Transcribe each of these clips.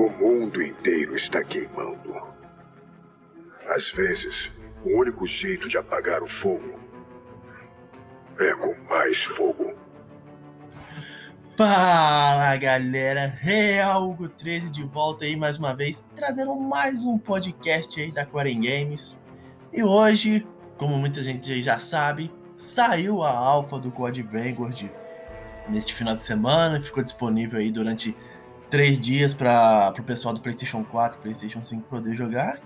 O mundo inteiro está queimando. Às vezes, o único jeito de apagar o fogo é com mais fogo. Fala galera, Realgo 13 de volta aí mais uma vez, trazendo mais um podcast aí da Quarem Games. E hoje, como muita gente já sabe, saiu a alfa do Code Vanguard neste final de semana, ficou disponível aí durante três dias para o pessoal do PlayStation 4 e PlayStation 5 poder jogar.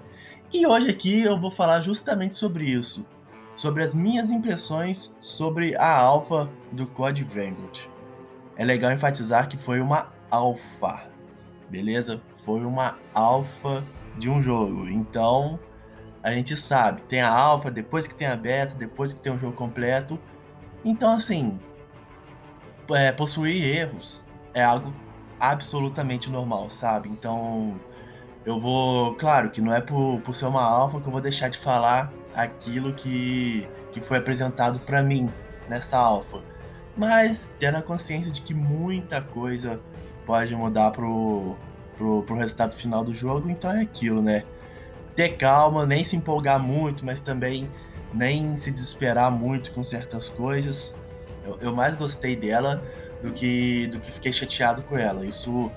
E hoje aqui eu vou falar justamente sobre isso, sobre as minhas impressões sobre a alfa do Code Vanguard. É legal enfatizar que foi uma alfa, beleza? Foi uma alfa de um jogo. Então, a gente sabe, tem a alfa, depois que tem a beta, depois que tem o jogo completo. Então, assim, é, possuir erros é algo absolutamente normal, sabe? Então, eu vou. Claro que não é por, por ser uma alfa que eu vou deixar de falar aquilo que, que foi apresentado para mim nessa alfa. Mas tendo a consciência de que muita coisa pode mudar pro, pro, pro resultado final do jogo, então é aquilo, né? Ter calma, nem se empolgar muito, mas também nem se desesperar muito com certas coisas. Eu, eu mais gostei dela do que, do que fiquei chateado com ela. Isso,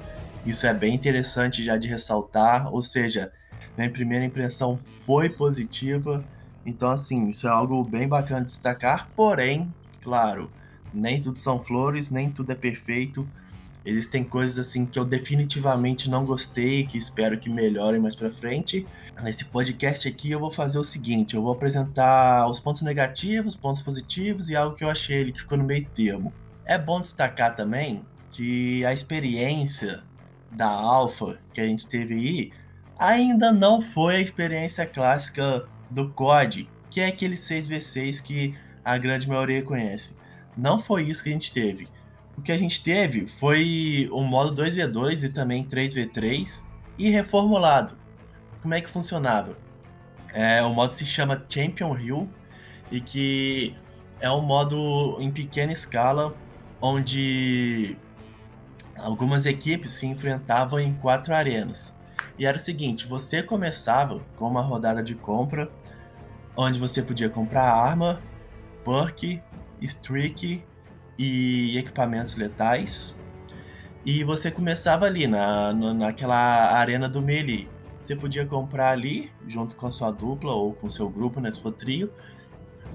isso é bem interessante já de ressaltar, ou seja, minha primeira impressão foi positiva, então assim, isso é algo bem bacana de destacar, porém, claro, nem tudo são flores, nem tudo é perfeito. Existem coisas assim que eu definitivamente não gostei, que espero que melhorem mais para frente. Nesse podcast aqui eu vou fazer o seguinte, eu vou apresentar os pontos negativos, pontos positivos e algo que eu achei ele que ficou no meio termo. É bom destacar também que a experiência da Alpha que a gente teve aí ainda não foi a experiência clássica do COD, que é aquele 6v6 que a grande maioria conhece. Não foi isso que a gente teve. O que a gente teve foi o modo 2v2 e também 3v3 e reformulado. Como é que funcionava? É, o modo se chama Champion Hill e que é um modo em pequena escala onde algumas equipes se enfrentavam em quatro arenas. E era o seguinte: você começava com uma rodada de compra, onde você podia comprar arma, perk, streak e equipamentos letais. E você começava ali na, na, naquela arena do melee. Você podia comprar ali, junto com a sua dupla ou com seu grupo, né, trio.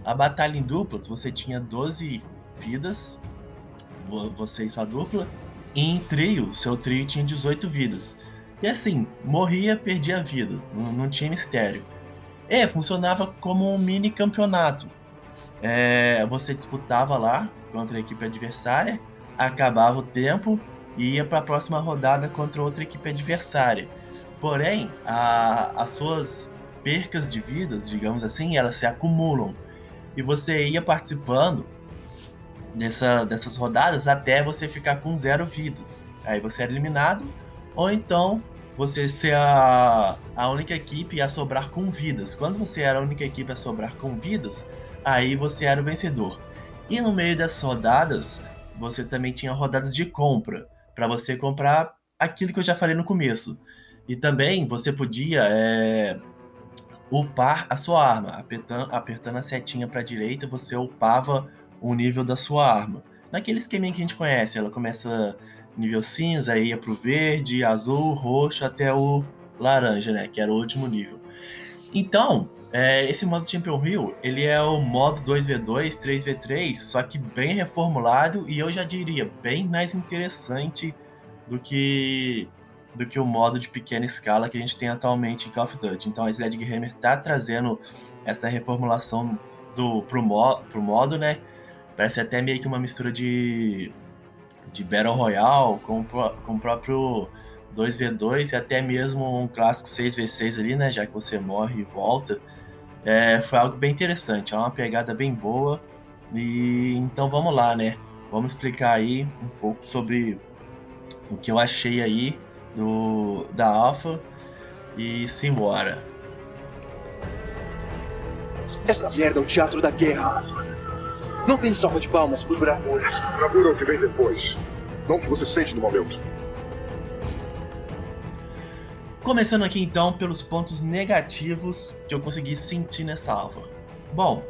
A batalha em duplas, você tinha 12 vidas você e sua dupla. E em trio, seu trio tinha 18 vidas. E assim, morria, perdia a vida. Não, não tinha mistério. E funcionava como um mini campeonato. É, você disputava lá contra a equipe adversária, acabava o tempo e ia para a próxima rodada contra outra equipe adversária. Porém, a, as suas percas de vidas, digamos assim, elas se acumulam. E você ia participando dessa, dessas rodadas até você ficar com zero vidas. Aí você era eliminado, ou então você ser a, a única equipe a sobrar com vidas. Quando você era a única equipe a sobrar com vidas, aí você era o vencedor. E no meio dessas rodadas, você também tinha rodadas de compra, para você comprar aquilo que eu já falei no começo. E também você podia é, upar a sua arma, apertando, apertando a setinha para a direita, você upava o nível da sua arma. Naquele esqueminha que a gente conhece, ela começa nível cinza, aí ia pro verde, azul, roxo até o laranja, né? Que era o último nível. Então, é, esse modo Champion Hill, ele é o modo 2v2, 3v3, só que bem reformulado e eu já diria bem mais interessante do que do que o modo de pequena escala que a gente tem atualmente em Call of Duty. Então a Sledgehammer tá trazendo essa reformulação do pro, mo, pro modo, né? Parece até meio que uma mistura de, de Battle Royale com, com o próprio 2v2 e até mesmo um clássico 6v6 ali, né? Já que você morre e volta. É, foi algo bem interessante, é uma pegada bem boa. E então vamos lá, né? Vamos explicar aí um pouco sobre o que eu achei aí do, da Alpha e simbora. Essa merda é o teatro da guerra. Não tem salva de palmas por bravura. Bravura é o que vem depois. Não o que você sente no momento. Começando aqui então pelos pontos negativos que eu consegui sentir nessa alva. Bom,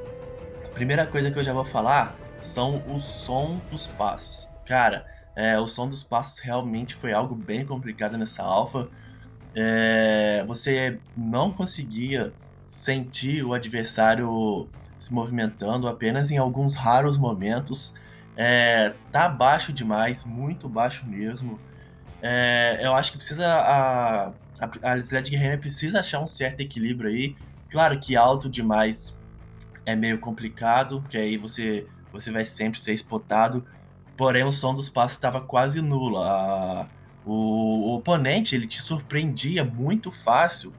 a primeira coisa que eu já vou falar são o som dos passos. Cara, é, o som dos passos realmente foi algo bem complicado nessa alfa. É, você não conseguia sentir o adversário se movimentando apenas em alguns raros momentos. É, tá baixo demais, muito baixo mesmo. É, eu acho que precisa a, a, a Sledgehammer precisa achar um certo equilíbrio aí. Claro que alto demais é meio complicado, que aí você, você vai sempre ser spotado. Porém, o som dos passos estava quase nulo. A, o, o, oponente ele te surpreendia muito fácil,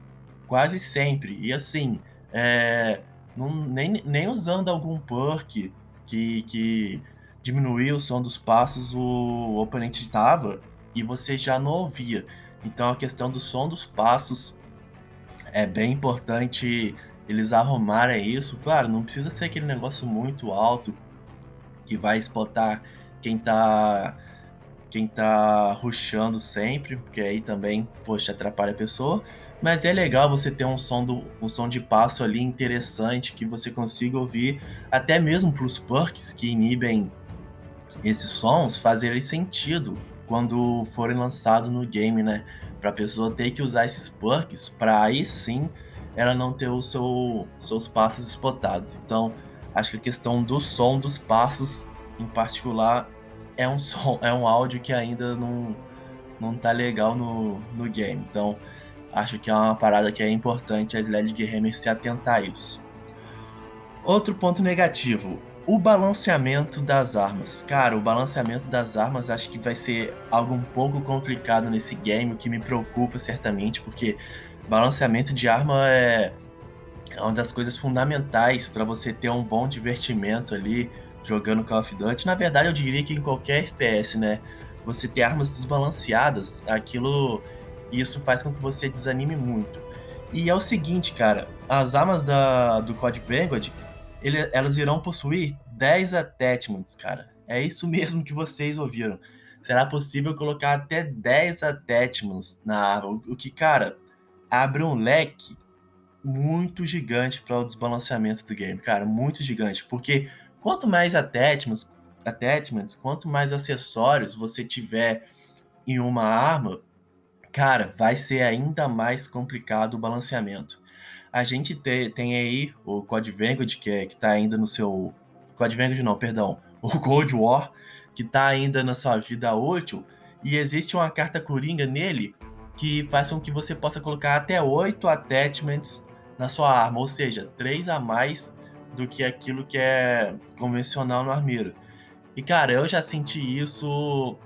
quase sempre. E assim, é, não, nem, nem usando algum perk que, que diminuía o som dos passos, o, o oponente estava e você já não ouvia. Então a questão do som dos passos é bem importante eles arrumarem isso. Claro, não precisa ser aquele negócio muito alto que vai spotar quem tá quem tá ruxando sempre, porque aí também, poxa, atrapalha a pessoa. Mas é legal você ter um som, do, um som de passo ali interessante que você consiga ouvir, até mesmo para os perks que inibem esses sons fazerem sentido quando forem lançados no game, né? Para a pessoa ter que usar esses perks para aí sim ela não ter os seu, seus passos spotados. Então, acho que a questão do som dos passos, em particular, é um som, é um áudio que ainda não, não tá legal no, no game. Então, acho que é uma parada que é importante a Sledgehammer se atentar a isso. Outro ponto negativo, o balanceamento das armas. Cara, o balanceamento das armas acho que vai ser algo um pouco complicado nesse game, o que me preocupa certamente, porque balanceamento de arma é, é uma das coisas fundamentais para você ter um bom divertimento ali jogando Call of Duty. Na verdade, eu diria que em qualquer FPS, né? Você ter armas desbalanceadas, aquilo isso faz com que você desanime muito. E é o seguinte, cara, as armas da, do Code Vanguard ele, elas irão possuir 10 attachments, cara. É isso mesmo que vocês ouviram. Será possível colocar até 10 attachments na arma, o que, cara, abre um leque muito gigante para o desbalanceamento do game, cara, muito gigante, porque quanto mais attachments, attachments, quanto mais acessórios você tiver em uma arma, cara, vai ser ainda mais complicado o balanceamento. A gente te, tem aí o Code Vanguard, que, é, que tá ainda no seu. Code Vanguard não, perdão. O Cold War, que tá ainda na sua vida útil. E existe uma carta coringa nele que faz com que você possa colocar até oito attachments na sua arma, ou seja, três a mais do que aquilo que é convencional no armeiro. E cara, eu já senti isso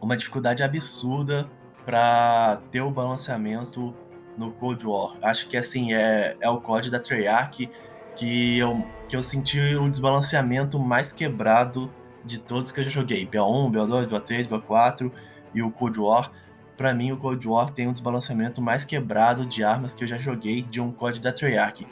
uma dificuldade absurda para ter o balanceamento no Cold War. Acho que assim é, é o código da Treyarch que eu, que eu senti o desbalanceamento mais quebrado de todos que eu já joguei. BO1, BO2, BO3, BO4 e o Cold War. Para mim, o Cold War tem um desbalanceamento mais quebrado de armas que eu já joguei de um código da Treyarch.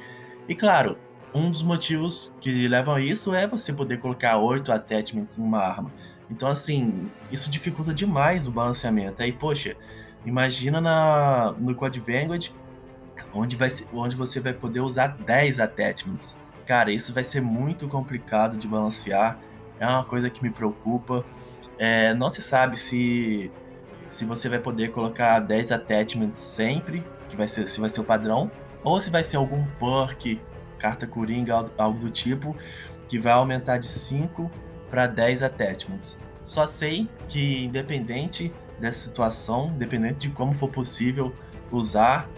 E claro, um dos motivos que levam a isso é você poder colocar oito attachments em uma arma. Então, assim, isso dificulta demais o balanceamento. Aí, poxa, Imagina na, no Code Vanguard, onde, vai onde você vai poder usar 10 attachments. Cara, isso vai ser muito complicado de balancear. É uma coisa que me preocupa. É, não se sabe se, se você vai poder colocar 10 attachments sempre, que vai ser, se vai ser o padrão, ou se vai ser algum perk, carta coringa, algo do tipo, que vai aumentar de 5 para 10 attachments. Só sei que, independente dessa situação, dependente de como for possível usar,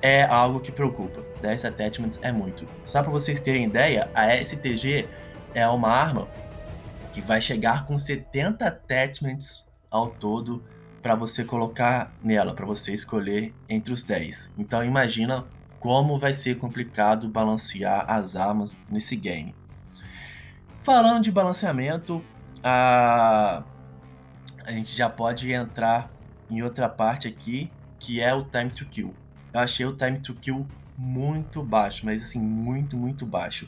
é algo que preocupa. 10 attachments é muito. Só para vocês terem ideia, a STG é uma arma que vai chegar com 70 attachments ao todo para você colocar nela, para você escolher entre os 10. Então imagina como vai ser complicado balancear as armas nesse game. Falando de balanceamento, a a gente já pode entrar em outra parte aqui, que é o time to kill. Eu achei o time to kill muito baixo, mas assim, muito, muito baixo.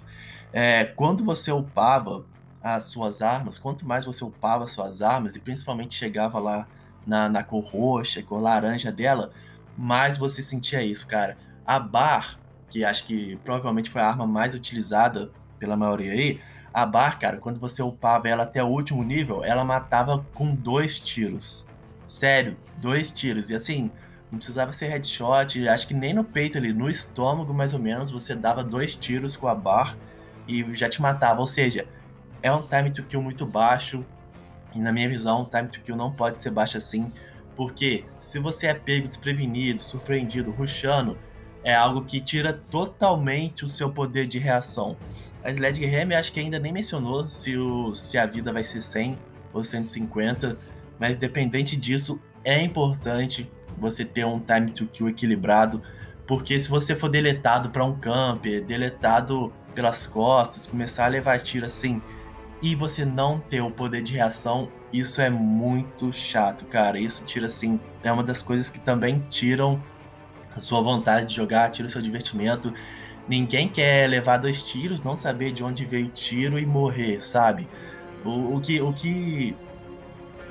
É, quando você upava as suas armas, quanto mais você upava as suas armas, e principalmente chegava lá na, na cor roxa, cor laranja dela, mais você sentia isso, cara. A bar, que acho que provavelmente foi a arma mais utilizada pela maioria aí, a bar, cara, quando você upava ela até o último nível, ela matava com dois tiros. Sério, dois tiros. E assim, não precisava ser headshot, acho que nem no peito ali, no estômago mais ou menos, você dava dois tiros com a bar e já te matava. Ou seja, é um time to kill muito baixo. E na minha visão, um time to kill não pode ser baixo assim. Porque se você é pego desprevenido, surpreendido, rushando, é algo que tira totalmente o seu poder de reação. A Sledgehammer acho que ainda nem mencionou se, o, se a vida vai ser 100 ou 150, mas independente disso, é importante você ter um time to kill equilibrado, porque se você for deletado para um camper, deletado pelas costas, começar a levar tiro assim, e você não ter o poder de reação, isso é muito chato, cara. Isso tira assim, é uma das coisas que também tiram a sua vontade de jogar, tira o seu divertimento. Ninguém quer levar dois tiros, não saber de onde veio o tiro e morrer, sabe? O, o que, o que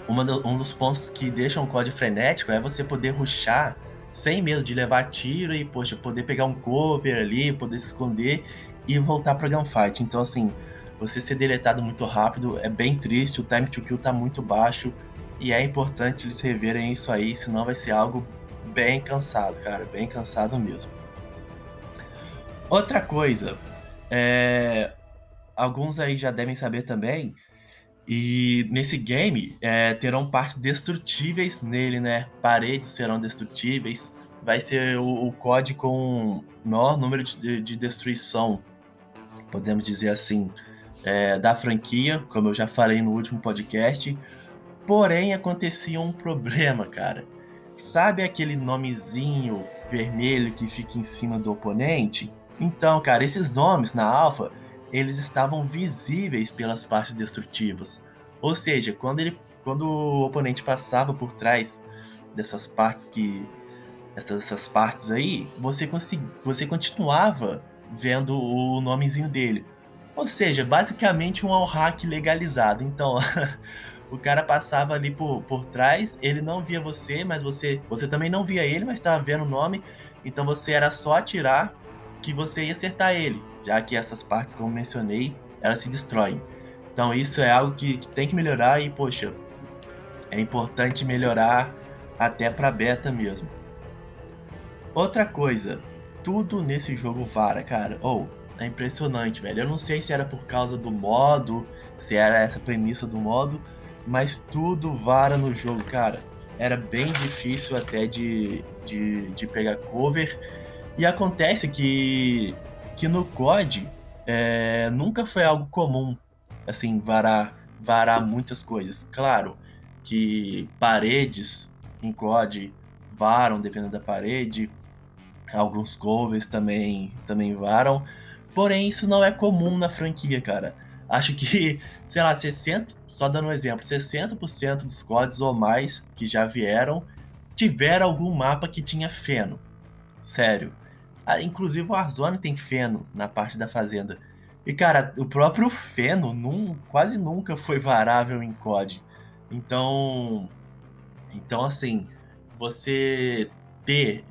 do, um dos pontos que deixam o código frenético é você poder ruxar sem medo de levar tiro e, poxa, poder pegar um cover ali, poder se esconder e voltar pra gunfight. Então, assim, você ser deletado muito rápido é bem triste, o time to kill tá muito baixo e é importante eles reverem isso aí, senão vai ser algo bem cansado, cara, bem cansado mesmo. Outra coisa, é... alguns aí já devem saber também, e nesse game é, terão partes destrutíveis nele, né? Paredes serão destrutíveis. Vai ser o, o COD com maior número de, de destruição, podemos dizer assim, é, da franquia, como eu já falei no último podcast. Porém, acontecia um problema, cara. Sabe aquele nomezinho vermelho que fica em cima do oponente? Então, cara, esses nomes na alfa eles estavam visíveis pelas partes destrutivas. Ou seja, quando, ele, quando o oponente passava por trás dessas partes que essas, essas partes aí, você consegui, você continuava vendo o nomezinho dele. Ou seja, basicamente um all hack legalizado. Então, o cara passava ali por, por trás, ele não via você, mas você você também não via ele, mas estava vendo o nome. Então você era só atirar que você ia acertar ele, já que essas partes, como mencionei, elas se destroem. Então isso é algo que, que tem que melhorar e, poxa, é importante melhorar até para beta mesmo. Outra coisa, tudo nesse jogo vara, cara. Ou, oh, é impressionante, velho. Eu não sei se era por causa do modo, se era essa premissa do modo, mas tudo vara no jogo, cara. Era bem difícil até de, de, de pegar cover e acontece que, que no COD é, nunca foi algo comum, assim, varar, varar muitas coisas. Claro que paredes em COD varam, dependendo da parede, alguns covers também, também varam, porém isso não é comum na franquia, cara. Acho que, sei lá, 60, só dando um exemplo, 60% dos CODs ou mais que já vieram tiveram algum mapa que tinha feno. Sério. Ah, inclusive o Warzone tem feno na parte da fazenda. E, cara, o próprio feno num, quase nunca foi varável em COD. Então, então assim, você ter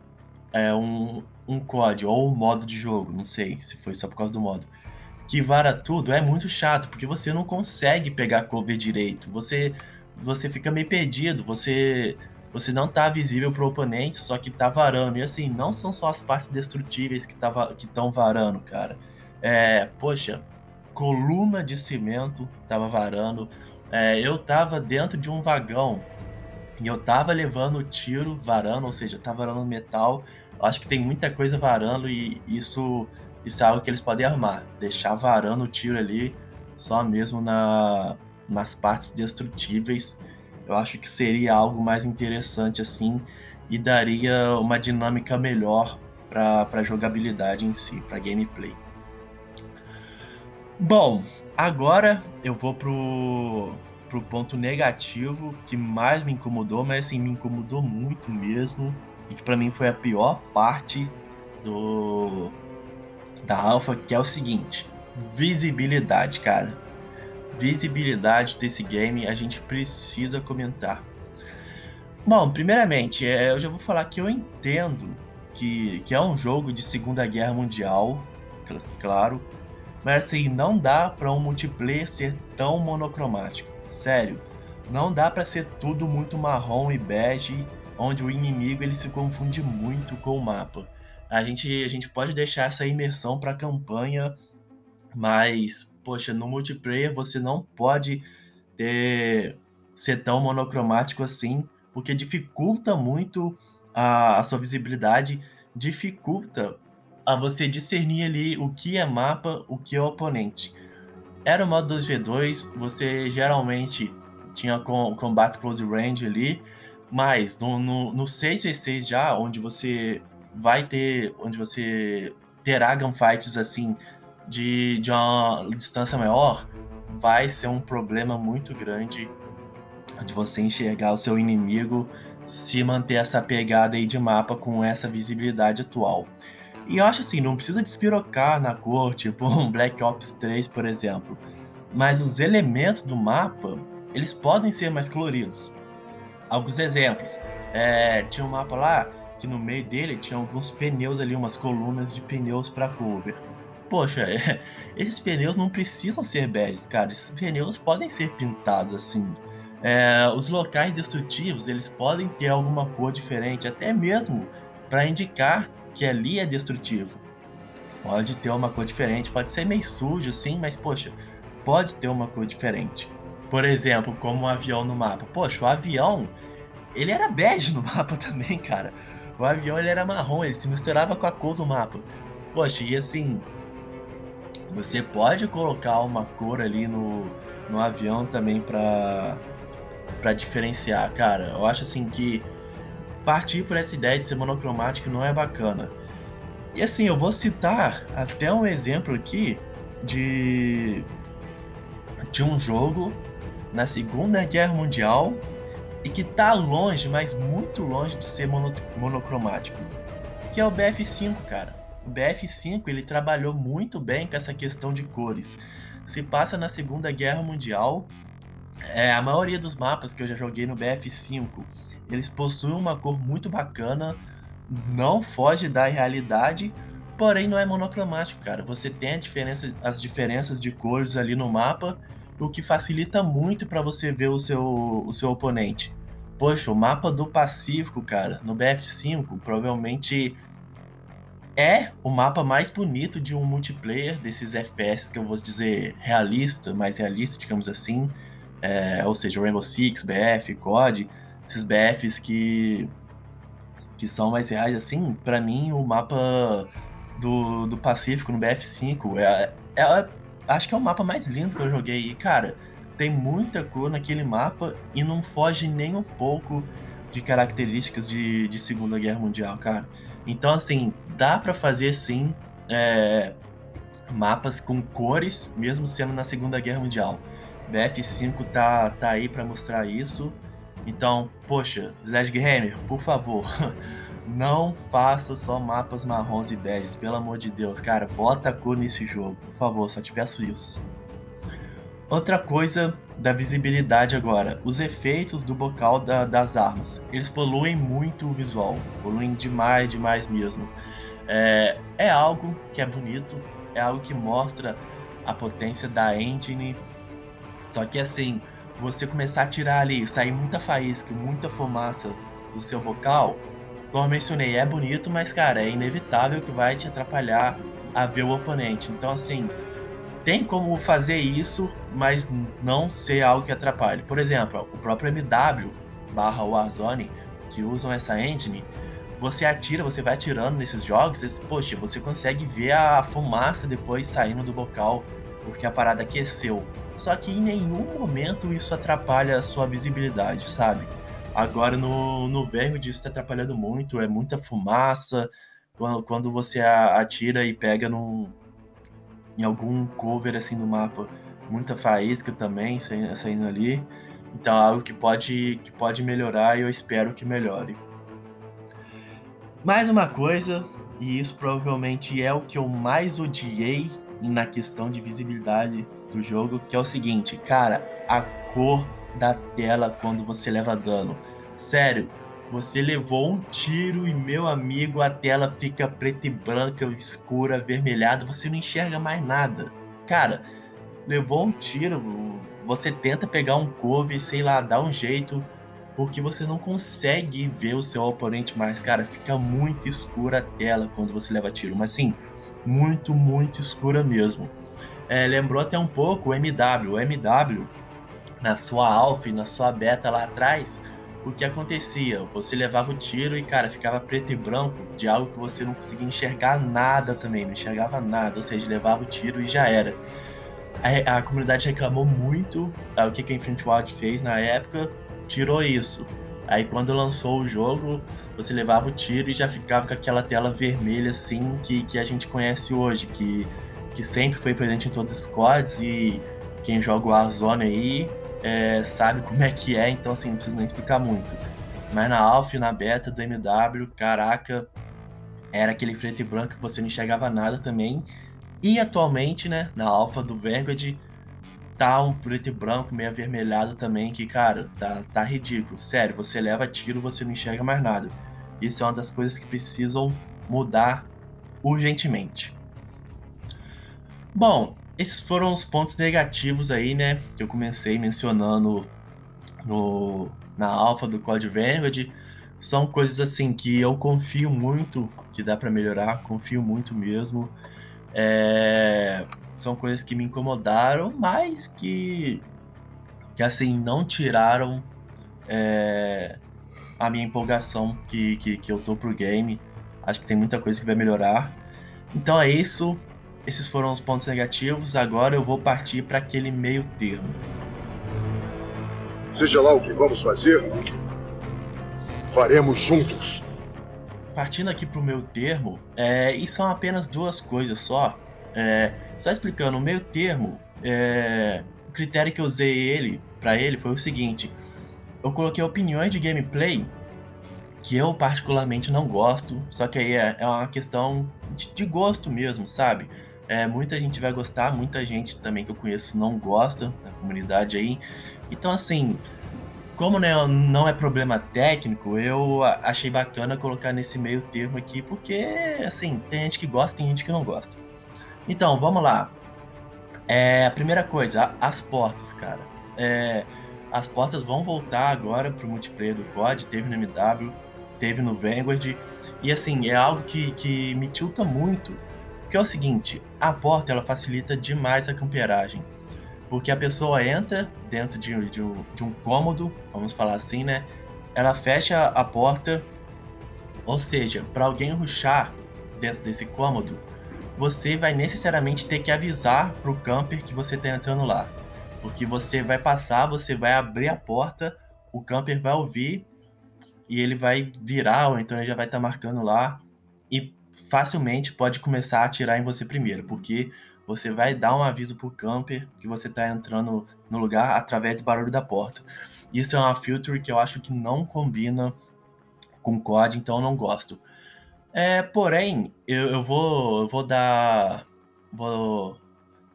é, um, um COD ou um modo de jogo, não sei se foi só por causa do modo, que vara tudo é muito chato, porque você não consegue pegar cover direito. Você, você fica meio perdido, você você não tá visível pro oponente, só que tá varando. E assim, não são só as partes destrutíveis que estão que varando, cara. É, poxa, coluna de cimento tava varando. É, eu tava dentro de um vagão e eu tava levando tiro varando, ou seja, tava varando metal. Acho que tem muita coisa varando e isso, isso é algo que eles podem armar. Deixar varando o tiro ali só mesmo na, nas partes destrutíveis eu acho que seria algo mais interessante assim e daria uma dinâmica melhor para a jogabilidade em si, para gameplay. Bom, agora eu vou pro, pro ponto negativo que mais me incomodou, mas assim, me incomodou muito mesmo e que para mim foi a pior parte do da alfa, que é o seguinte: visibilidade, cara visibilidade desse game a gente precisa comentar. Bom, primeiramente, é, eu já vou falar que eu entendo que, que é um jogo de Segunda Guerra Mundial, cl claro, mas assim, não dá para um multiplayer ser tão monocromático. Sério, não dá para ser tudo muito marrom e bege, onde o inimigo ele se confunde muito com o mapa. A gente, a gente pode deixar essa imersão para a campanha, mas, poxa, no multiplayer você não pode ter, ser tão monocromático assim, porque dificulta muito a, a sua visibilidade, dificulta a você discernir ali o que é mapa, o que é oponente. Era o modo 2v2, você geralmente tinha com, combates close range ali, mas no, no, no 6v6 já, onde você vai ter, onde você terá gunfights assim de, de uma distância maior, vai ser um problema muito grande de você enxergar o seu inimigo se manter essa pegada aí de mapa com essa visibilidade atual. E eu acho assim, não precisa despirocar na cor, tipo um Black Ops 3, por exemplo. Mas os elementos do mapa, eles podem ser mais coloridos. Alguns exemplos. É, tinha um mapa lá que no meio dele tinha alguns pneus ali, umas colunas de pneus para cover. Poxa, é, esses pneus não precisam ser beges, cara. Esses pneus podem ser pintados assim. É, os locais destrutivos eles podem ter alguma cor diferente, até mesmo para indicar que ali é destrutivo. Pode ter uma cor diferente, pode ser meio sujo, sim, mas poxa, pode ter uma cor diferente. Por exemplo, como um avião no mapa. Poxa, o avião, ele era bege no mapa também, cara. O avião ele era marrom, ele se misturava com a cor do mapa. Poxa, e assim, você pode colocar uma cor ali no, no avião também para para diferenciar, cara. Eu acho assim que partir por essa ideia de ser monocromático não é bacana. E assim, eu vou citar até um exemplo aqui de de um jogo na Segunda Guerra Mundial e que tá longe, mas muito longe de ser mono, monocromático, que é o BF5, cara. O BF5 ele trabalhou muito bem com essa questão de cores. Se passa na Segunda Guerra Mundial é, a maioria dos mapas que eu já joguei no BF5, eles possuem uma cor muito bacana, não foge da realidade, porém não é monocromático, cara. Você tem diferença, as diferenças de cores ali no mapa, o que facilita muito para você ver o seu, o seu oponente. Poxa, o mapa do Pacífico, cara, no BF5, provavelmente é o mapa mais bonito de um multiplayer desses FPS que eu vou dizer realista, mais realista, digamos assim é, ou seja, Rainbow Six, BF, COD, esses BFs que, que são mais reais, assim, para mim o mapa do, do Pacífico no BF5 é, é, acho que é o mapa mais lindo que eu joguei. E, cara, tem muita cor naquele mapa e não foge nem um pouco de características de, de Segunda Guerra Mundial, cara. Então, assim, dá para fazer sim é, mapas com cores, mesmo sendo na Segunda Guerra Mundial. BF5 tá, tá aí para mostrar isso. Então, poxa, Sledgehammer, por favor, não faça só mapas marrons e beges, pelo amor de Deus, cara, bota cor nesse jogo, por favor, só te peço isso. Outra coisa da visibilidade agora, os efeitos do bocal da, das armas, eles poluem muito o visual, poluem demais, demais mesmo. É, é algo que é bonito, é algo que mostra a potência da engine, só que assim, você começar a tirar ali, sair muita faísca, muita fumaça do seu bocal, como eu mencionei, é bonito, mas cara, é inevitável que vai te atrapalhar a ver o oponente. Então assim, tem como fazer isso, mas não ser algo que atrapalhe. Por exemplo, o próprio MW barra Warzone, que usam essa engine, você atira, você vai atirando nesses jogos, você, poxa, você consegue ver a fumaça depois saindo do bocal, porque a parada aqueceu. Só que em nenhum momento isso atrapalha a sua visibilidade, sabe? Agora no, no verme disso está atrapalhando muito, é muita fumaça. Quando, quando você atira e pega num, em algum cover assim no mapa, muita faísca também saindo, saindo ali. Então é algo que pode, que pode melhorar e eu espero que melhore. Mais uma coisa, e isso provavelmente é o que eu mais odiei na questão de visibilidade do jogo, que é o seguinte, cara, a cor da tela quando você leva dano. Sério, você levou um tiro e, meu amigo, a tela fica preta e branca, escura, avermelhada, você não enxerga mais nada. Cara, levou um tiro, você tenta pegar um couve, sei lá, dá um jeito, porque você não consegue ver o seu oponente mais. Cara, fica muito escura a tela quando você leva tiro, mas sim, muito, muito escura mesmo. É, lembrou até um pouco o MW. O MW, na sua alpha e na sua beta lá atrás, o que acontecia? Você levava o tiro e, cara, ficava preto e branco de algo que você não conseguia enxergar nada também, não enxergava nada, ou seja, levava o tiro e já era. A, a comunidade reclamou muito tá, o que, que a Infinity Ward fez na época, tirou isso. Aí quando lançou o jogo, você levava o tiro e já ficava com aquela tela vermelha assim que, que a gente conhece hoje, que, que sempre foi presente em todos os squads e quem joga o Warzone aí é, sabe como é que é, então assim, não preciso nem explicar muito. Mas na Alpha e na beta do MW, caraca, era aquele preto e branco que você não enxergava nada também. E atualmente, né, na Alpha do Vanguard, tá um preto e branco meio avermelhado também, que, cara, tá, tá ridículo. Sério, você leva tiro, você não enxerga mais nada. Isso é uma das coisas que precisam mudar urgentemente. Bom, esses foram os pontos negativos aí, né? Que eu comecei mencionando no, na alfa do Code Vanguard. São coisas assim que eu confio muito que dá para melhorar, confio muito mesmo. É, são coisas que me incomodaram, mas que, que assim, não tiraram é, a minha empolgação que, que, que eu tô pro game. Acho que tem muita coisa que vai melhorar. Então é isso. Esses foram os pontos negativos. Agora eu vou partir para aquele meio termo. Seja lá o que vamos fazer, faremos juntos. Partindo aqui para o meio termo, é, e são apenas duas coisas só. É, só explicando, o meio termo, é, o critério que eu usei ele para ele foi o seguinte: eu coloquei opiniões de gameplay que eu particularmente não gosto, só que aí é, é uma questão de, de gosto mesmo, sabe? É, muita gente vai gostar, muita gente também que eu conheço não gosta da comunidade aí. Então, assim, como né, não é problema técnico, eu achei bacana colocar nesse meio termo aqui, porque, assim, tem gente que gosta, tem gente que não gosta. Então, vamos lá. É, a primeira coisa, as portas, cara. É, as portas vão voltar agora pro multiplayer do COD, teve no MW, teve no Vanguard, e assim, é algo que, que me tilta muito, que é o seguinte, a porta ela facilita demais a camperagem. Porque a pessoa entra dentro de, de, um, de um cômodo, vamos falar assim, né? Ela fecha a porta, ou seja, para alguém ruxar dentro desse cômodo, você vai necessariamente ter que avisar para o camper que você está entrando lá. Porque você vai passar, você vai abrir a porta, o camper vai ouvir e ele vai virar, ou então ele já vai estar tá marcando lá. Facilmente pode começar a atirar em você primeiro, porque você vai dar um aviso pro camper que você está entrando no lugar através do barulho da porta. Isso é uma filter que eu acho que não combina com COD, então eu não gosto. É, porém, eu, eu, vou, eu vou dar. Vou,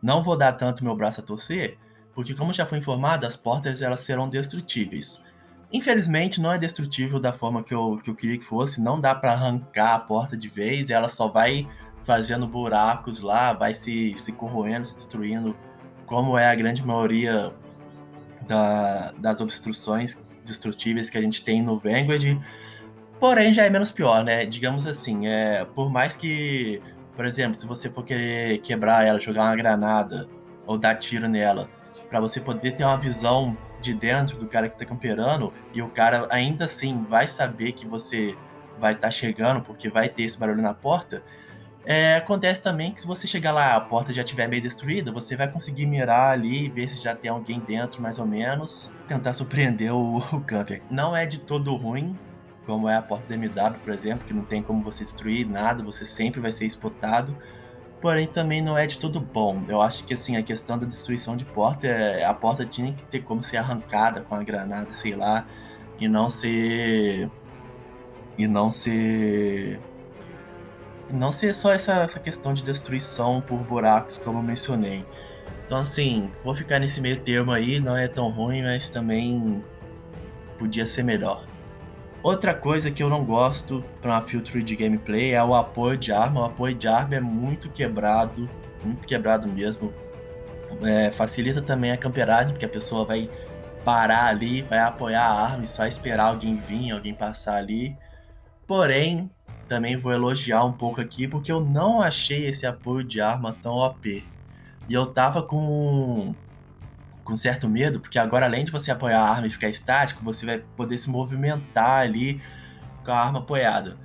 não vou dar tanto meu braço a torcer, porque como já foi informado, as portas elas serão destrutíveis. Infelizmente, não é destrutível da forma que eu, que eu queria que fosse. Não dá para arrancar a porta de vez. Ela só vai fazendo buracos lá, vai se, se corroendo, se destruindo, como é a grande maioria da, das obstruções destrutíveis que a gente tem no Vanguard. Porém, já é menos pior, né? Digamos assim, é, por mais que, por exemplo, se você for querer quebrar ela, jogar uma granada ou dar tiro nela, para você poder ter uma visão de dentro do cara que tá camperando e o cara ainda assim vai saber que você vai estar tá chegando porque vai ter esse barulho na porta. É, acontece também que se você chegar lá, a porta já estiver meio destruída, você vai conseguir mirar ali, ver se já tem alguém dentro, mais ou menos, tentar surpreender o, o camper. Não é de todo ruim, como é a porta do MW, por exemplo, que não tem como você destruir nada, você sempre vai ser spotado porém também não é de tudo bom. Eu acho que assim, a questão da destruição de porta, é, a porta tinha que ter como ser arrancada com a granada, sei lá, e não ser e não ser e não ser só essa, essa questão de destruição por buracos como eu mencionei. Então assim, vou ficar nesse meio termo aí, não é tão ruim, mas também podia ser melhor. Outra coisa que eu não gosto para uma filtro de gameplay é o apoio de arma. O apoio de arma é muito quebrado, muito quebrado mesmo. É, facilita também a camperagem, porque a pessoa vai parar ali, vai apoiar a arma e só esperar alguém vir, alguém passar ali. Porém, também vou elogiar um pouco aqui, porque eu não achei esse apoio de arma tão OP. E eu tava com, com certo medo, porque agora além de você apoiar a arma e ficar estático, você vai poder se movimentar ali com a arma apoiada.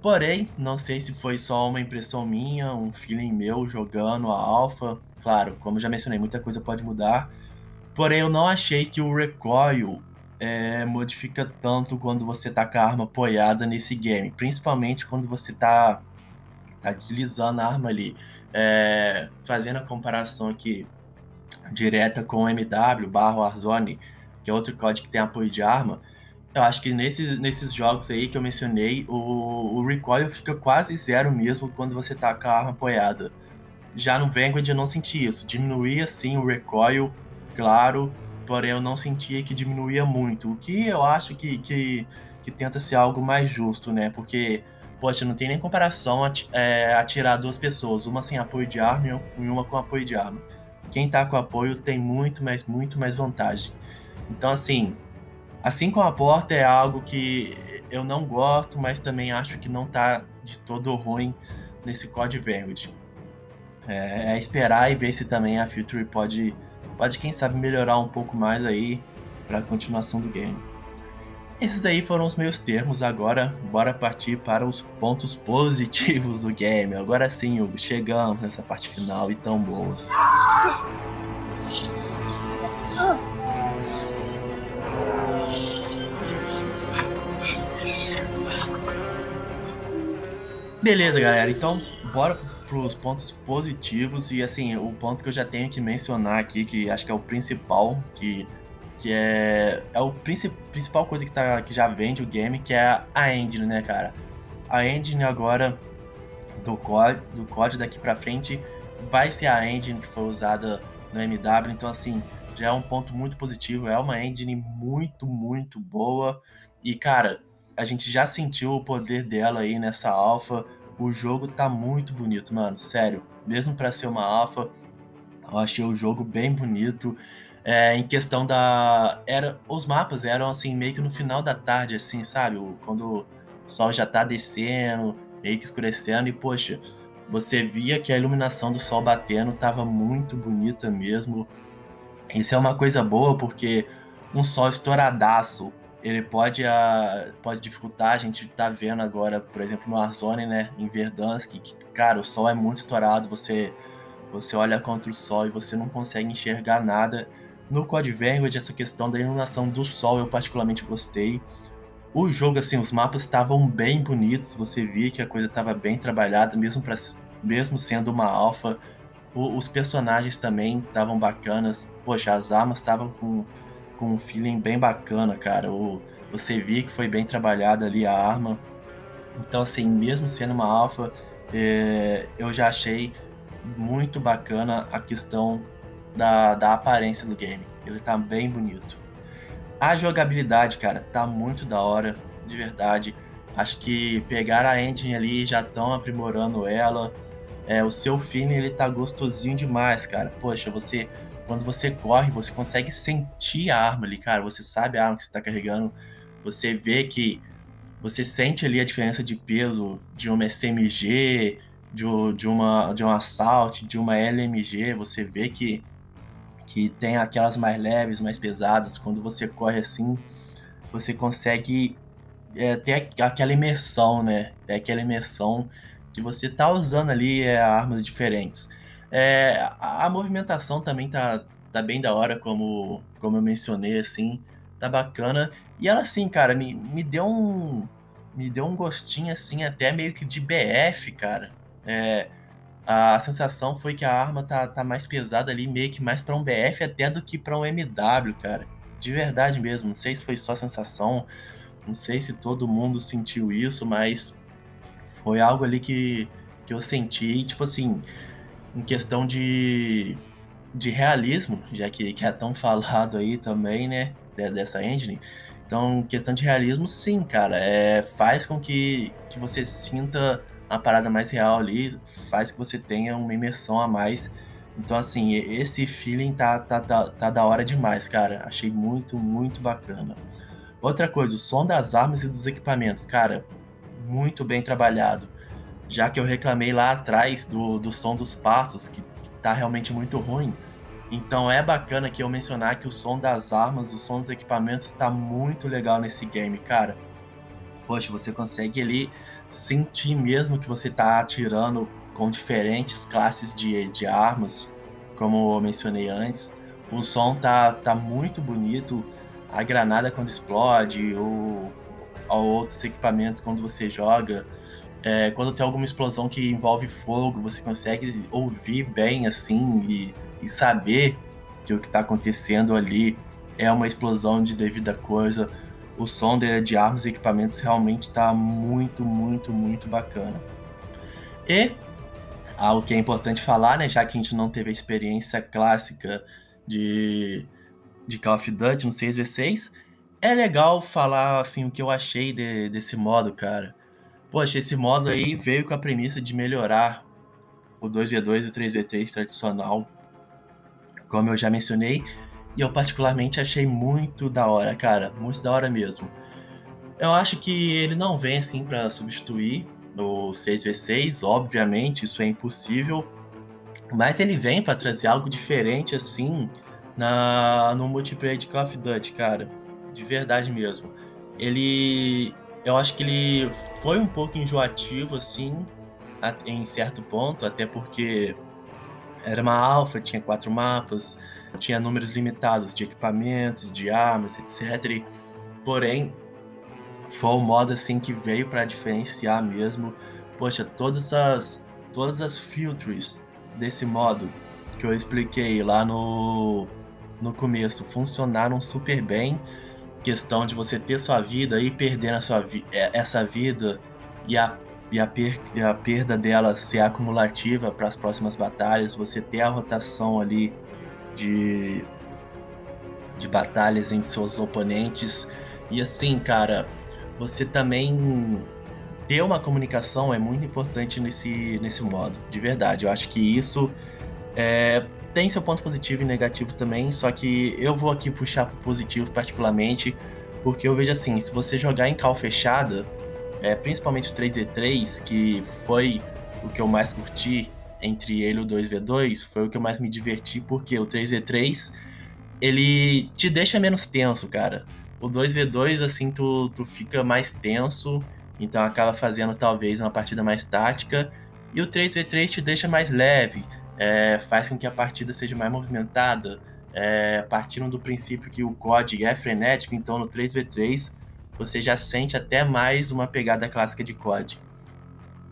Porém, não sei se foi só uma impressão minha, um feeling meu jogando a alpha. Claro, como já mencionei, muita coisa pode mudar. Porém, eu não achei que o recoil é, modifica tanto quando você tá com a arma apoiada nesse game. Principalmente quando você tá, tá deslizando a arma ali. É, fazendo a comparação aqui direta com o MW barra Warzone, que é outro código que tem apoio de arma, eu acho que nesses, nesses jogos aí que eu mencionei, o, o recoil fica quase zero mesmo quando você tá com a arma apoiada. Já no Vanguard eu não senti isso. Diminuía sim o recoil, claro, porém eu não sentia que diminuía muito. O que eu acho que, que, que tenta ser algo mais justo, né? Porque, poxa, não tem nem comparação é, atirar duas pessoas, uma sem apoio de arma e uma com apoio de arma. Quem tá com apoio tem muito, mais, muito mais vantagem. Então, assim, assim como a porta é algo que eu não gosto, mas também acho que não tá de todo ruim nesse Code Vanguard. É, é esperar e ver se também a Future pode pode, quem sabe, melhorar um pouco mais aí para a continuação do game. Esses aí foram os meus termos, agora bora partir para os pontos positivos do game. Agora sim, Hugo, chegamos nessa parte final e tão boa. Beleza, galera, então bora os pontos positivos e assim, o ponto que eu já tenho que mencionar aqui, que acho que é o principal, que, que é, é o princip, principal coisa que, tá, que já vende o game, que é a engine, né, cara? A engine agora do COD, do COD daqui pra frente vai ser a engine que foi usada no MW, então assim, já é um ponto muito positivo, é uma engine muito, muito boa e cara, a gente já sentiu o poder dela aí nessa alpha, o jogo tá muito bonito, mano. Sério. Mesmo para ser uma alpha, eu achei o jogo bem bonito. É, em questão da. Era, os mapas eram assim, meio que no final da tarde, assim, sabe? Quando o sol já tá descendo, meio que escurecendo, e poxa, você via que a iluminação do sol batendo tava muito bonita mesmo. Isso é uma coisa boa, porque um sol estouradaço ele pode, uh, pode dificultar. A gente tá vendo agora, por exemplo, no Warzone, né, em Verdansk, que, cara, o sol é muito estourado, você, você olha contra o sol e você não consegue enxergar nada. No Code Vanguard, essa questão da iluminação do sol eu particularmente gostei. O jogo, assim, os mapas estavam bem bonitos, você via que a coisa estava bem trabalhada, mesmo, pra, mesmo sendo uma alfa. os personagens também estavam bacanas. Poxa, as armas estavam com com um feeling bem bacana, cara. O, você via que foi bem trabalhada ali a arma. Então, assim, mesmo sendo uma alfa, é, eu já achei muito bacana a questão da, da aparência do game. Ele tá bem bonito. A jogabilidade, cara, tá muito da hora, de verdade. Acho que pegar a engine ali já estão aprimorando ela. É, o seu feeling ele tá gostosinho demais, cara. Poxa, você quando você corre, você consegue sentir a arma ali, cara. Você sabe a arma que você tá carregando. Você vê que. Você sente ali a diferença de peso de uma SMG, de, de, uma, de um Assault, de uma LMG. Você vê que, que tem aquelas mais leves, mais pesadas. Quando você corre assim, você consegue é, ter aquela imersão, né? É aquela imersão que você tá usando ali é, armas diferentes. É, a, a, movimentação também tá, tá bem da hora, como, como eu mencionei, assim, tá bacana. E ela, assim, cara, me, me deu um. Me deu um gostinho, assim, até meio que de BF, cara. É, a sensação foi que a arma tá, tá mais pesada ali, meio que mais para um BF até do que para um MW, cara. De verdade mesmo. Não sei se foi só sensação, não sei se todo mundo sentiu isso, mas foi algo ali que, que eu senti. Tipo assim, em questão de, de realismo, já que, que é tão falado aí também, né, dessa engine, Então, questão de realismo, sim, cara. É, faz com que, que você sinta a parada mais real ali, faz que você tenha uma imersão a mais. Então, assim, esse feeling tá, tá, tá, tá da hora demais, cara. Achei muito, muito bacana. Outra coisa, o som das armas e dos equipamentos, cara, muito bem trabalhado. Já que eu reclamei lá atrás do, do som dos passos, que, tá realmente muito ruim. Então é bacana que eu mencionar que o som das armas, o som dos equipamentos tá muito legal nesse game, cara. Poxa, você consegue ali sentir mesmo que você tá atirando com diferentes classes de, de armas, como eu mencionei antes. O som tá, tá muito bonito. A granada quando explode, ou, ou outros equipamentos quando você joga. É, quando tem alguma explosão que envolve fogo, você consegue ouvir bem assim e, e saber que o que está acontecendo ali é uma explosão de devida coisa. O som de, de armas e equipamentos realmente está muito, muito, muito bacana. E algo que é importante falar, né, já que a gente não teve a experiência clássica de, de Call of Duty no 6v6, é legal falar assim o que eu achei de, desse modo, cara. Poxa, esse modo aí veio com a premissa de melhorar o 2v2 e o 3v3 tradicional, como eu já mencionei, e eu particularmente achei muito da hora, cara, muito da hora mesmo. Eu acho que ele não vem assim para substituir o 6v6, obviamente, isso é impossível, mas ele vem para trazer algo diferente assim na no multiplayer de Call of Duty, cara, de verdade mesmo. Ele eu acho que ele foi um pouco enjoativo, assim, em certo ponto, até porque era uma alfa, tinha quatro mapas, tinha números limitados de equipamentos, de armas, etc. Porém, foi um modo assim que veio para diferenciar mesmo. Poxa, todas as todas as filters desse modo que eu expliquei lá no no começo funcionaram super bem questão de você ter sua vida e perder a sua vi é, essa vida e a, e a, per e a perda dela ser acumulativa para as próximas batalhas, você ter a rotação ali de, de batalhas entre seus oponentes. E assim, cara, você também ter uma comunicação é muito importante nesse, nesse modo, de verdade. Eu acho que isso é, tem seu ponto positivo e negativo também, só que eu vou aqui puxar pro positivo particularmente, porque eu vejo assim, se você jogar em cal fechada, é, principalmente o 3v3, que foi o que eu mais curti entre ele e o 2v2, foi o que eu mais me diverti, porque o 3v3, ele te deixa menos tenso, cara. O 2v2, assim, tu, tu fica mais tenso, então acaba fazendo talvez uma partida mais tática, e o 3v3 te deixa mais leve, é, faz com que a partida seja mais movimentada. É, partindo do princípio que o COD é frenético, então no 3v3 você já sente até mais uma pegada clássica de COD.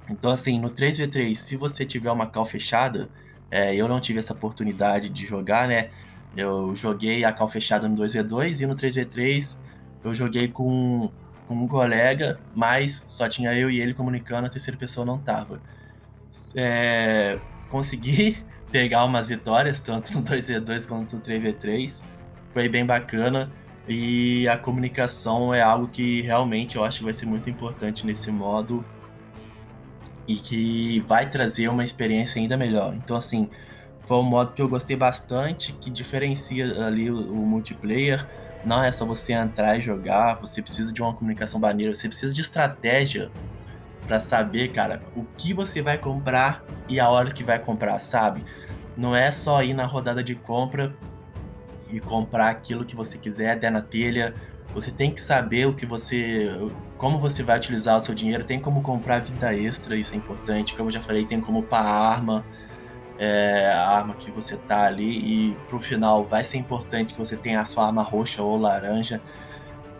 Então, assim, no 3v3, se você tiver uma cal fechada, é, eu não tive essa oportunidade de jogar, né? Eu joguei a cal fechada no 2v2 e no 3v3 eu joguei com, com um colega, mas só tinha eu e ele comunicando, a terceira pessoa não tava. É, consegui pegar umas vitórias, tanto no 2v2 quanto no 3v3. Foi bem bacana. E a comunicação é algo que realmente eu acho que vai ser muito importante nesse modo e que vai trazer uma experiência ainda melhor. Então, assim, foi um modo que eu gostei bastante, que diferencia ali o, multiplayer. Não é só você entrar e jogar, você precisa de uma comunicação maneira, você precisa de estratégia para saber, cara, o que você vai comprar e a hora que vai comprar, sabe? Não é só ir na rodada de compra e comprar aquilo que você quiser, der na telha. Você tem que saber o que você, como você vai utilizar o seu dinheiro. Tem como comprar vida extra, isso é importante. Como eu já falei, tem como upar a arma, é, a arma que você tá ali. E pro final vai ser importante que você tenha a sua arma roxa ou laranja.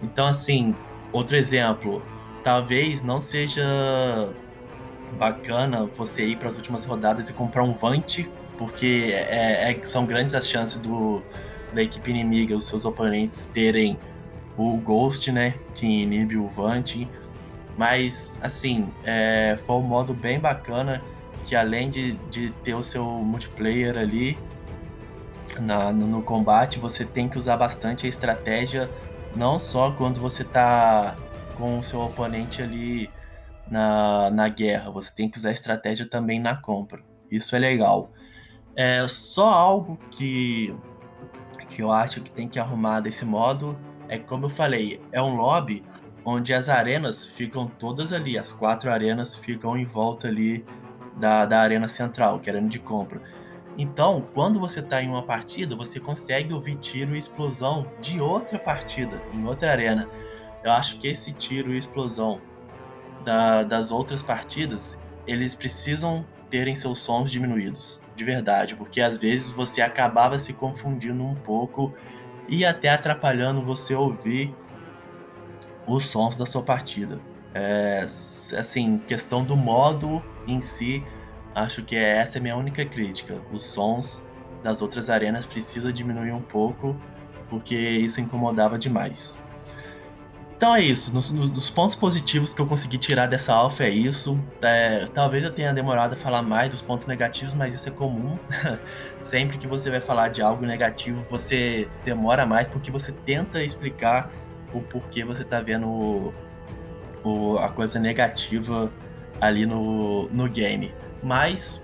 Então, assim, outro exemplo, talvez não seja bacana você ir para as últimas rodadas e comprar um Vant, porque é, é, são grandes as chances do, da equipe inimiga, os seus oponentes, terem o Ghost, né? Que inibe o Vant. Mas, assim, é, foi um modo bem bacana que além de, de ter o seu multiplayer ali na, no, no combate, você tem que usar bastante a estratégia não só quando você tá com o seu oponente ali na, na guerra, você tem que usar estratégia também na compra. Isso é legal. É só algo que, que eu acho que tem que arrumar desse modo é como eu falei, é um lobby onde as arenas ficam todas ali, as quatro arenas ficam em volta ali da, da arena central, que é a arena de compra. Então, quando você está em uma partida, você consegue ouvir tiro e explosão de outra partida, em outra arena. Eu acho que esse tiro e explosão da, das outras partidas, eles precisam terem seus sons diminuídos, de verdade, porque às vezes você acabava se confundindo um pouco e até atrapalhando você ouvir os sons da sua partida. É, assim, questão do modo em si, acho que é, essa é a minha única crítica. Os sons das outras arenas precisam diminuir um pouco, porque isso incomodava demais. Então é isso. Nos, nos pontos positivos que eu consegui tirar dessa alfa é isso. É, talvez eu tenha demorado a falar mais dos pontos negativos, mas isso é comum. Sempre que você vai falar de algo negativo, você demora mais porque você tenta explicar o porquê você está vendo o, o, a coisa negativa ali no, no game. Mas,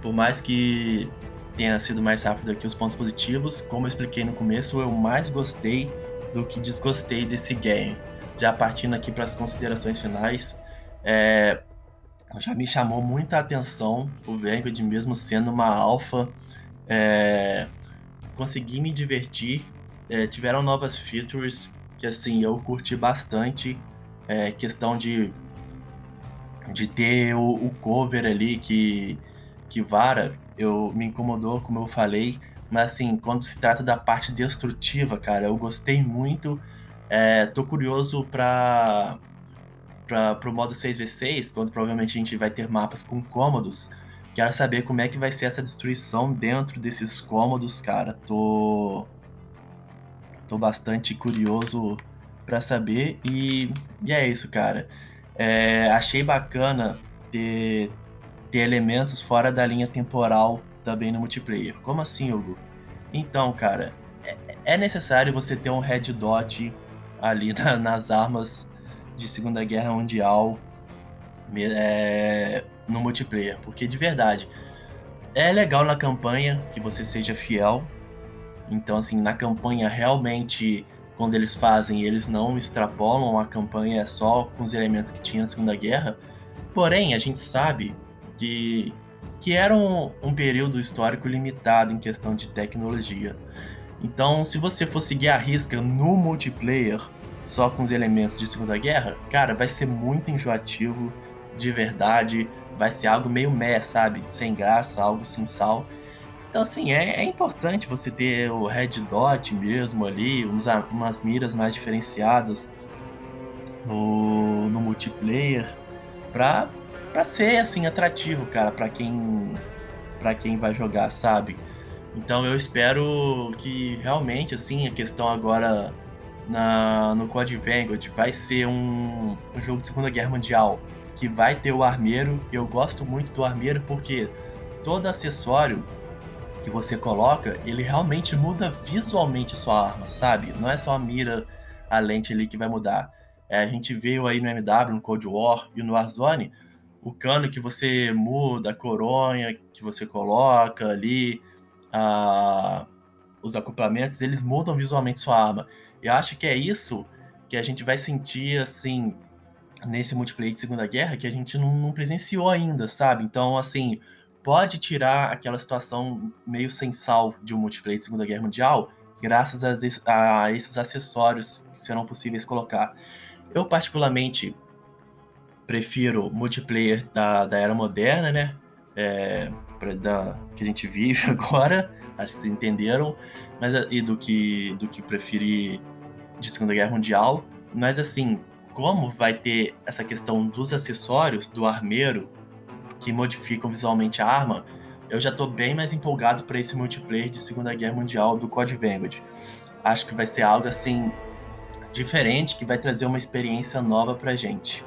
por mais que tenha sido mais rápido que os pontos positivos, como eu expliquei no começo, eu mais gostei do que desgostei desse game. Já partindo aqui para as considerações finais, é, já me chamou muita atenção o Vanguard, mesmo sendo uma alfa. É, consegui me divertir, é, tiveram novas features que assim eu curti bastante. É, questão de, de ter o, o cover ali que, que vara, eu me incomodou, como eu falei, mas assim, quando se trata da parte destrutiva, cara, eu gostei muito. É, tô curioso para para o modo 6v6, quando provavelmente a gente vai ter mapas com cômodos. Quero saber como é que vai ser essa destruição dentro desses cômodos, cara. Tô tô bastante curioso para saber e, e é isso, cara. É, achei bacana ter, ter elementos fora da linha temporal também no multiplayer. Como assim, Hugo? Então, cara, é, é necessário você ter um red dot ali na, nas armas de Segunda Guerra Mundial é, no multiplayer, porque de verdade é legal na campanha que você seja fiel. Então, assim, na campanha realmente quando eles fazem, eles não extrapolam a campanha é só com os elementos que tinha na Segunda Guerra. Porém, a gente sabe que que era um, um período histórico limitado em questão de tecnologia. Então, se você for seguir a risca no multiplayer, só com os elementos de Segunda Guerra, cara, vai ser muito enjoativo, de verdade. Vai ser algo meio meh, sabe? Sem graça, algo sem sal. Então, assim, é, é importante você ter o Red Dot mesmo ali, uns, umas miras mais diferenciadas no, no multiplayer, pra, pra ser, assim, atrativo, cara, pra quem, pra quem vai jogar, sabe? Então, eu espero que realmente, assim, a questão agora na, no Code Vanguard vai ser um, um jogo de Segunda Guerra Mundial que vai ter o armeiro. Eu gosto muito do armeiro porque todo acessório que você coloca, ele realmente muda visualmente sua arma, sabe? Não é só a mira, a lente ali que vai mudar. É, a gente viu aí no MW, no Cold War e no Warzone, o cano que você muda, a coronha que você coloca ali, a... os acoplamentos, eles mudam visualmente sua arma. Eu acho que é isso que a gente vai sentir, assim, nesse multiplayer de Segunda Guerra, que a gente não, não presenciou ainda, sabe? Então, assim, pode tirar aquela situação meio sem sal de um multiplayer de Segunda Guerra Mundial, graças a, a esses acessórios que serão possíveis colocar. Eu, particularmente, prefiro multiplayer da, da era moderna, né? É, da, que a gente vive agora, acho que vocês entenderam, mas e do que, do que preferir de Segunda Guerra Mundial, mas assim, como vai ter essa questão dos acessórios do armeiro que modificam visualmente a arma, eu já estou bem mais empolgado para esse multiplayer de Segunda Guerra Mundial do Code Vanguard. Acho que vai ser algo assim diferente que vai trazer uma experiência nova pra gente.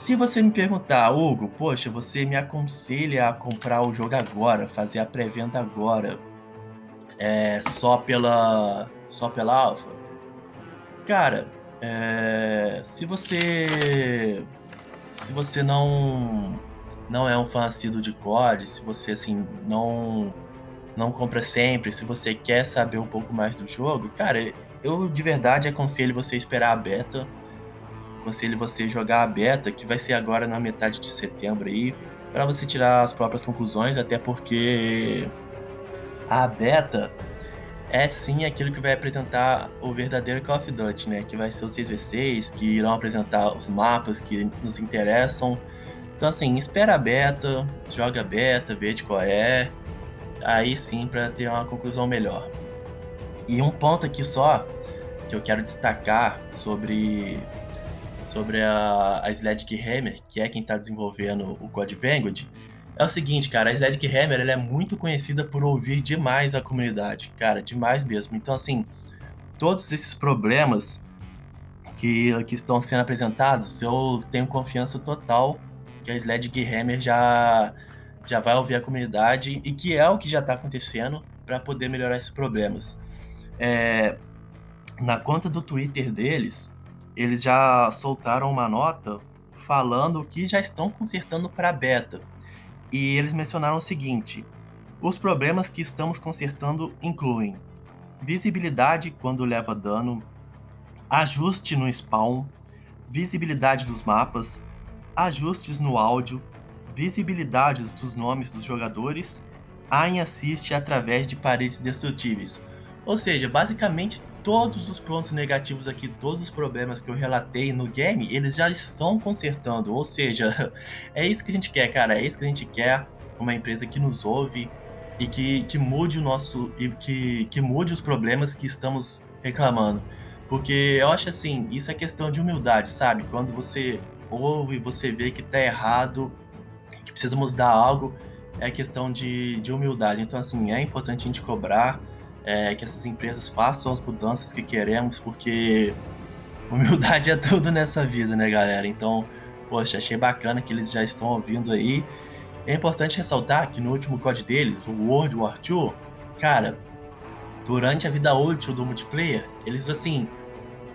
Se você me perguntar, Hugo, poxa, você me aconselha a comprar o jogo agora, fazer a pré-venda agora, é, só pela só pela alfa? cara, é, se você se você não não é um fã assíduo de COD, se você assim não não compra sempre, se você quer saber um pouco mais do jogo, cara, eu de verdade aconselho você esperar a beta. Aconselho você jogar a beta, que vai ser agora na metade de setembro aí, para você tirar as próprias conclusões, até porque a beta é sim aquilo que vai apresentar o verdadeiro Call of Duty, né? Que vai ser os 6v6, que irão apresentar os mapas que nos interessam. Então, assim, espera a beta, joga a beta, vê de qual é, aí sim para ter uma conclusão melhor. E um ponto aqui só que eu quero destacar sobre sobre a, a Sledgehammer, que é quem está desenvolvendo o Code Vanguard, é o seguinte, cara, a Sledgehammer ela é muito conhecida por ouvir demais a comunidade, cara, demais mesmo. Então, assim, todos esses problemas que, que estão sendo apresentados, eu tenho confiança total que a Sledgehammer já, já vai ouvir a comunidade e que é o que já está acontecendo para poder melhorar esses problemas. É, na conta do Twitter deles, eles já soltaram uma nota falando que já estão consertando para beta e eles mencionaram o seguinte: os problemas que estamos consertando incluem visibilidade quando leva dano, ajuste no spawn, visibilidade dos mapas, ajustes no áudio, visibilidade dos nomes dos jogadores, aim assist através de paredes destrutíveis. Ou seja, basicamente todos os pontos negativos aqui, todos os problemas que eu relatei no game, eles já estão consertando. Ou seja, é isso que a gente quer, cara. É isso que a gente quer. Uma empresa que nos ouve e que, que mude o nosso. e que, que mude os problemas que estamos reclamando. Porque eu acho assim, isso é questão de humildade, sabe? Quando você ouve, você vê que tá errado, que precisa mudar algo, é questão de, de humildade. Então, assim, é importante a gente cobrar é, que essas empresas façam as mudanças que queremos, porque humildade é tudo nessa vida, né, galera? Então, poxa, achei bacana que eles já estão ouvindo aí. É importante ressaltar que no último código deles, o World War II, cara, durante a vida útil do multiplayer, eles assim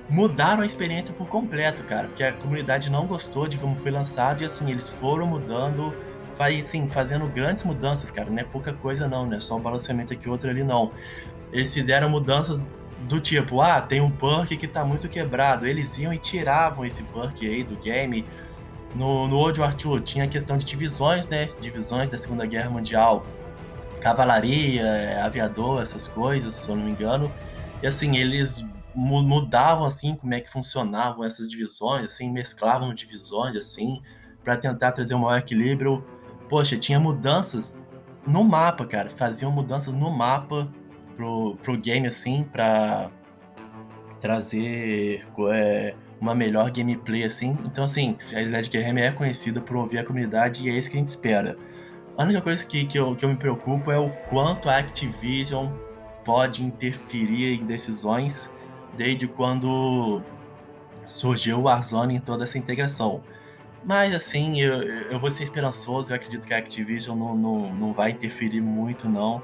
mudaram a experiência por completo, cara, porque a comunidade não gostou de como foi lançado e assim eles foram mudando, vai sim, fazendo grandes mudanças, cara, não é pouca coisa não, né? Só um balanceamento aqui outro ali não eles fizeram mudanças do tipo, ah, tem um perk que tá muito quebrado. Eles iam e tiravam esse perk aí do game. No, no World War II tinha a questão de divisões, né? Divisões da Segunda Guerra Mundial. Cavalaria, aviador, essas coisas, se eu não me engano. E assim, eles mudavam assim como é que funcionavam essas divisões, assim, mesclavam divisões assim, para tentar trazer um maior equilíbrio. Poxa, tinha mudanças no mapa, cara. Faziam mudanças no mapa pro, pro game, assim, pra trazer é, uma melhor gameplay, assim. Então, assim, a Sled Game é conhecida por ouvir a comunidade e é isso que a gente espera. A única coisa que, que, eu, que eu me preocupo é o quanto a Activision pode interferir em decisões desde quando surgiu o Warzone em toda essa integração. Mas assim, eu, eu vou ser esperançoso, eu acredito que a Activision não, não, não vai interferir muito, não.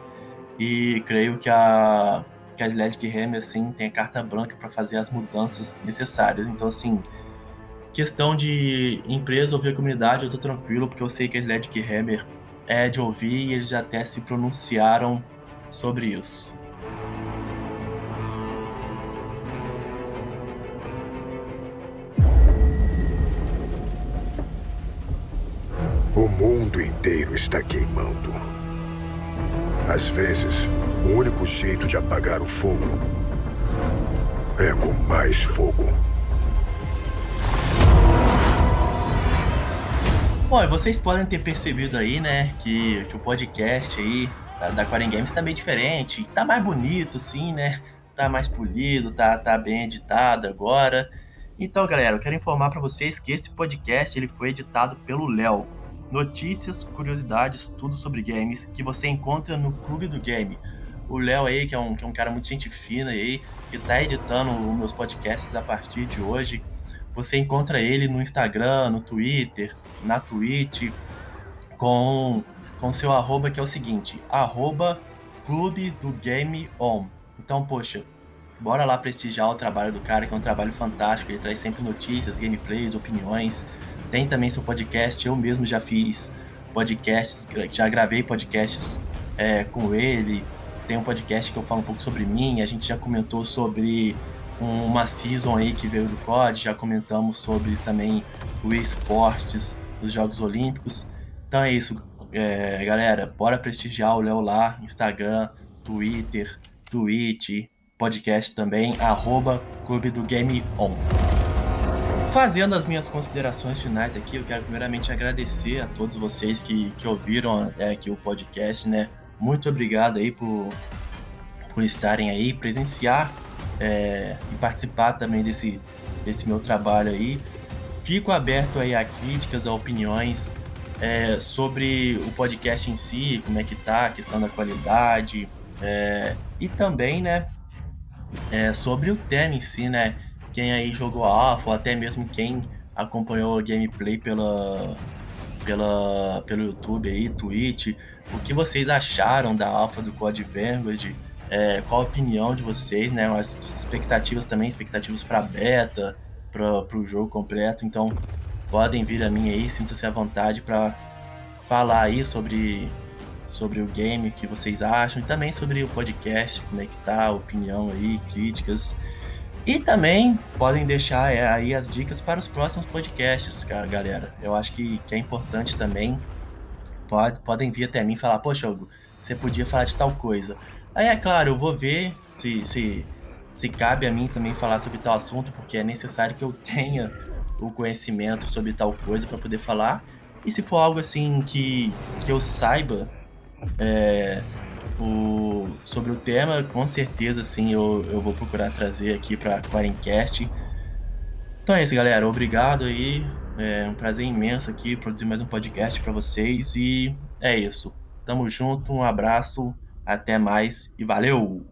E creio que a, que a Sled Hammer, assim, tem a carta branca para fazer as mudanças necessárias. Então, assim, questão de empresa ouvir a comunidade, eu tô tranquilo, porque eu sei que a Sled Hammer é de ouvir e eles já até se pronunciaram sobre isso. O mundo inteiro está queimando. Às vezes, o único jeito de apagar o fogo é com mais fogo. Bom, vocês podem ter percebido aí, né, que, que o podcast aí da, da Quarem Games tá bem diferente, tá mais bonito, sim, né? Tá mais polido, tá, tá bem editado agora. Então, galera, eu quero informar para vocês que esse podcast ele foi editado pelo Léo notícias, curiosidades, tudo sobre games que você encontra no Clube do Game. O Léo aí, que é, um, que é um cara muito gente fina aí, que tá editando os meus podcasts a partir de hoje. Você encontra ele no Instagram, no Twitter, na Twitch, com, com seu arroba que é o seguinte, arroba Clube do Game On. Então, poxa, Bora lá prestigiar o trabalho do cara, que é um trabalho fantástico. Ele traz sempre notícias, gameplays, opiniões. Tem também seu podcast. Eu mesmo já fiz podcasts, já gravei podcasts é, com ele. Tem um podcast que eu falo um pouco sobre mim. A gente já comentou sobre uma season aí que veio do COD. Já comentamos sobre também o esportes dos Jogos Olímpicos. Então é isso, é, galera. Bora prestigiar o Léo lá, Instagram, Twitter, Twitch, podcast também, arroba Clube do Game On. Fazendo as minhas considerações finais aqui, eu quero primeiramente agradecer a todos vocês que, que ouviram é, aqui o podcast, né? Muito obrigado aí por, por estarem aí, presenciar é, e participar também desse, desse meu trabalho aí. Fico aberto aí a críticas, a opiniões é, sobre o podcast em si, como é que tá, a questão da qualidade, é, e também, né, é, sobre o tema em si, né, quem aí jogou Alpha, ou até mesmo quem acompanhou o gameplay pela, pela, pelo YouTube aí, Twitch, o que vocês acharam da Alpha do Code Vanguard, é, qual a opinião de vocês, né, as expectativas também, expectativas para beta, para o jogo completo. Então, podem vir a mim aí, sinta-se à vontade para falar aí sobre, sobre o game que vocês acham e também sobre o podcast, como é que tá, opinião aí, críticas. E também podem deixar é, aí as dicas para os próximos podcasts, galera. Eu acho que, que é importante também. Pode, podem vir até mim e falar, poxa, Hugo, você podia falar de tal coisa. Aí é claro, eu vou ver se, se se cabe a mim também falar sobre tal assunto, porque é necessário que eu tenha o conhecimento sobre tal coisa para poder falar. E se for algo assim que, que eu saiba é, o, sobre o tema, com certeza sim eu, eu vou procurar trazer aqui para Quarencast. Então é isso, galera. Obrigado aí. É um prazer imenso aqui produzir mais um podcast para vocês. E é isso. Tamo junto, um abraço, até mais e valeu!